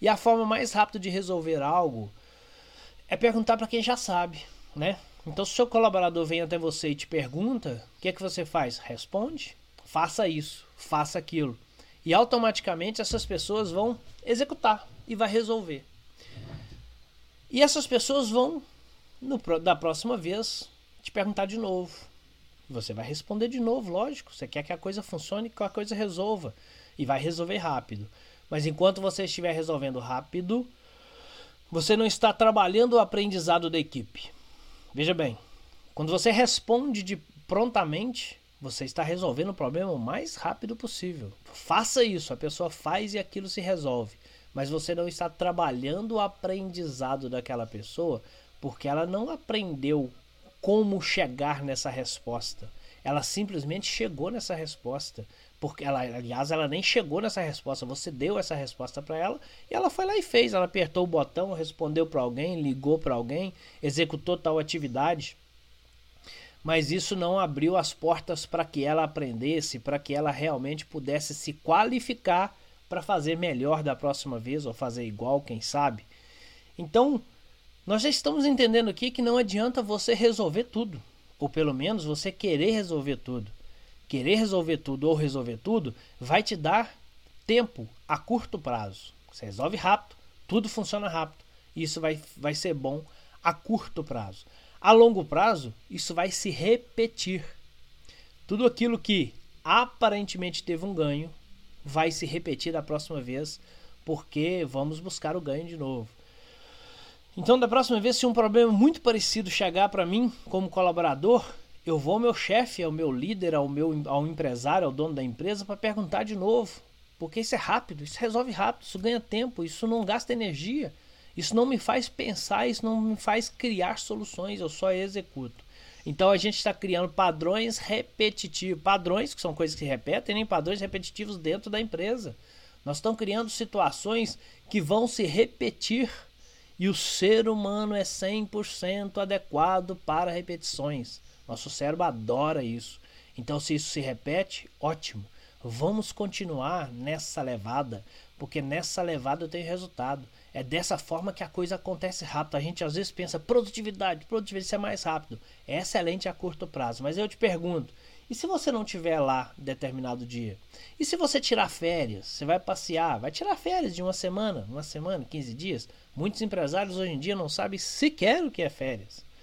E a forma mais rápida de resolver algo é perguntar para quem já sabe, né? Então, se o seu colaborador vem até você e te pergunta, o que é que você faz? Responde. Faça isso, faça aquilo. E automaticamente essas pessoas vão executar e vai resolver. E essas pessoas vão, no, da próxima vez, te perguntar de novo. Você vai responder de novo, lógico. Você quer que a coisa funcione, que a coisa resolva. E vai resolver rápido. Mas enquanto você estiver resolvendo rápido, você não está trabalhando o aprendizado da equipe. Veja bem, quando você responde de prontamente, você está resolvendo o problema o mais rápido possível. Faça isso, a pessoa faz e aquilo se resolve. Mas você não está trabalhando o aprendizado daquela pessoa porque ela não aprendeu como chegar nessa resposta. Ela simplesmente chegou nessa resposta. Porque ela, aliás, ela nem chegou nessa resposta. Você deu essa resposta para ela e ela foi lá e fez. Ela apertou o botão, respondeu para alguém, ligou para alguém, executou tal atividade. Mas isso não abriu as portas para que ela aprendesse, para que ela realmente pudesse se qualificar para fazer melhor da próxima vez ou fazer igual, quem sabe. Então, nós já estamos entendendo aqui que não adianta você resolver tudo, ou pelo menos você querer resolver tudo querer resolver tudo ou resolver tudo vai te dar tempo a curto prazo. Você resolve rápido, tudo funciona rápido. Isso vai, vai ser bom a curto prazo. A longo prazo, isso vai se repetir. Tudo aquilo que aparentemente teve um ganho vai se repetir da próxima vez, porque vamos buscar o ganho de novo. Então, da próxima vez, se um problema muito parecido chegar para mim como colaborador, eu vou ao meu chefe, ao meu líder, ao meu ao empresário, ao dono da empresa para perguntar de novo. Porque isso é rápido, isso resolve rápido, isso ganha tempo, isso não gasta energia. Isso não me faz pensar, isso não me faz criar soluções, eu só executo. Então a gente está criando padrões repetitivos, padrões que são coisas que repetem, nem padrões repetitivos dentro da empresa. Nós estamos criando situações que vão se repetir e o ser humano é 100% adequado para repetições. Nosso cérebro adora isso. Então, se isso se repete, ótimo. Vamos continuar nessa levada, porque nessa levada tem resultado. É dessa forma que a coisa acontece rápido. A gente às vezes pensa produtividade, produtividade é mais rápido. É excelente a curto prazo. Mas eu te pergunto, e se você não tiver lá determinado dia? E se você tirar férias? Você vai passear, vai tirar férias de uma semana, uma semana, 15 dias? Muitos empresários hoje em dia não sabem sequer o que é férias.